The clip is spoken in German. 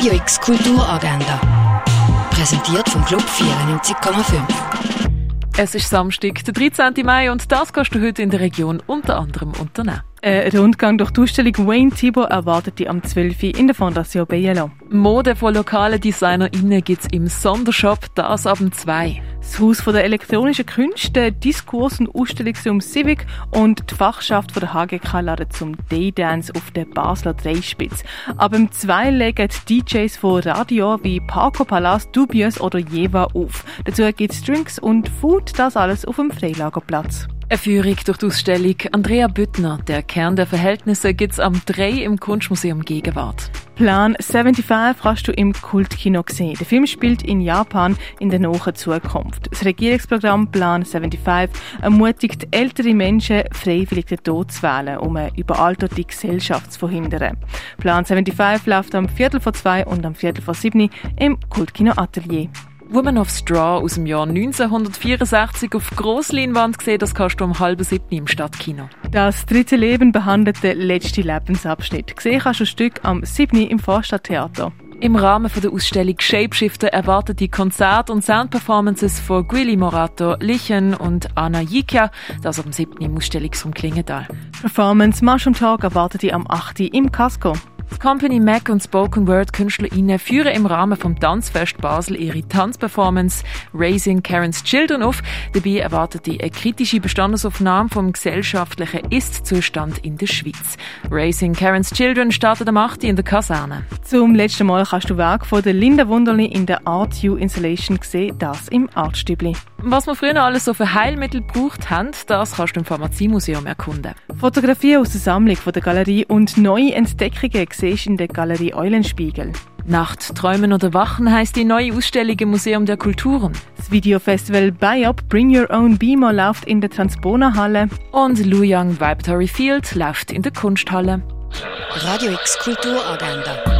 Radio X Kulturagenda. Präsentiert vom Club 94,5. Es ist Samstag, der 13. Mai und das kannst du heute in der Region unter anderem unternehmen. Ein Rundgang durch die Ausstellung Wayne Thibault erwartet dich am 12. in der Fondation Bielo. Mode von lokalen DesignerInnen gibt es im Sondershop, das ab dem 2. Das Haus der elektronischen Künste, Diskurs- und Ausstellungsraum Civic und die Fachschaft von der HGK laden zum Daydance auf der Basler Dreispitz. Ab dem 2 legen die DJs von Radio wie Paco Palas, Dubious oder Jeva auf. Dazu gibt es Drinks und Food, das alles auf dem Freilagerplatz. Eine Führung durch die Ausstellung Andrea Büttner, der Kern der Verhältnisse, gibt es am 3 im Kunstmuseum Gegenwart. Plan 75 kannst du im Kultkino sehen. Der Film spielt in Japan in der nahen Zukunft. Das Regierungsprogramm Plan 75 ermutigt ältere Menschen, freiwillig den Tod zu wählen, um eine überalterte Gesellschaft zu verhindern. Plan 75 läuft am Viertel vor zwei und am Viertel vor sieben im Kultkino Atelier. Woman of Straw aus dem Jahr 1964 auf Grossleinwand gesehen, das kannst du um halb sieben im Stadtkino. Das dritte Leben behandelt den letzten Lebensabschnitt. Gesehen kannst du ein Stück am 7. im Vorstadttheater. Im Rahmen der Ausstellung Shapeshifter erwartet die Konzert- und Soundperformances von Guili Morato, Lichen und Anna Jikia, das am 7. im Ausstellungsraum Klingenthal. Performance Mushroom Talk erwartet die am 8. im Casco. Die Company Mac und Spoken Word KünstlerInnen führen im Rahmen vom Tanzfest Basel ihre Tanzperformance Raising Karen's Children auf. Dabei erwartet die eine kritische Bestandesaufnahme vom gesellschaftlichen Ist-Zustand in der Schweiz. Raising Karen's Children startet am 8. in der Kaserne. Zum letzten Mal kannst du Werk von der Linda Wunderli in der Art U Installation sehen, das im Artstübli. Was wir früher alles so für Heilmittel gebraucht haben, das kannst du im Pharmaziemuseum erkunden. Fotografien aus der Sammlung von der Galerie und neue Entdeckungen siehst in der Galerie Eulenspiegel. Nacht, Träumen oder Wachen heißt die neue Ausstellung im Museum der Kulturen. Das Videofestival BIOP Bring Your Own Beamer läuft in der Transpona Halle. Und Lu Young Vibratory Field läuft in der Kunsthalle. Radio X Kulturagenda.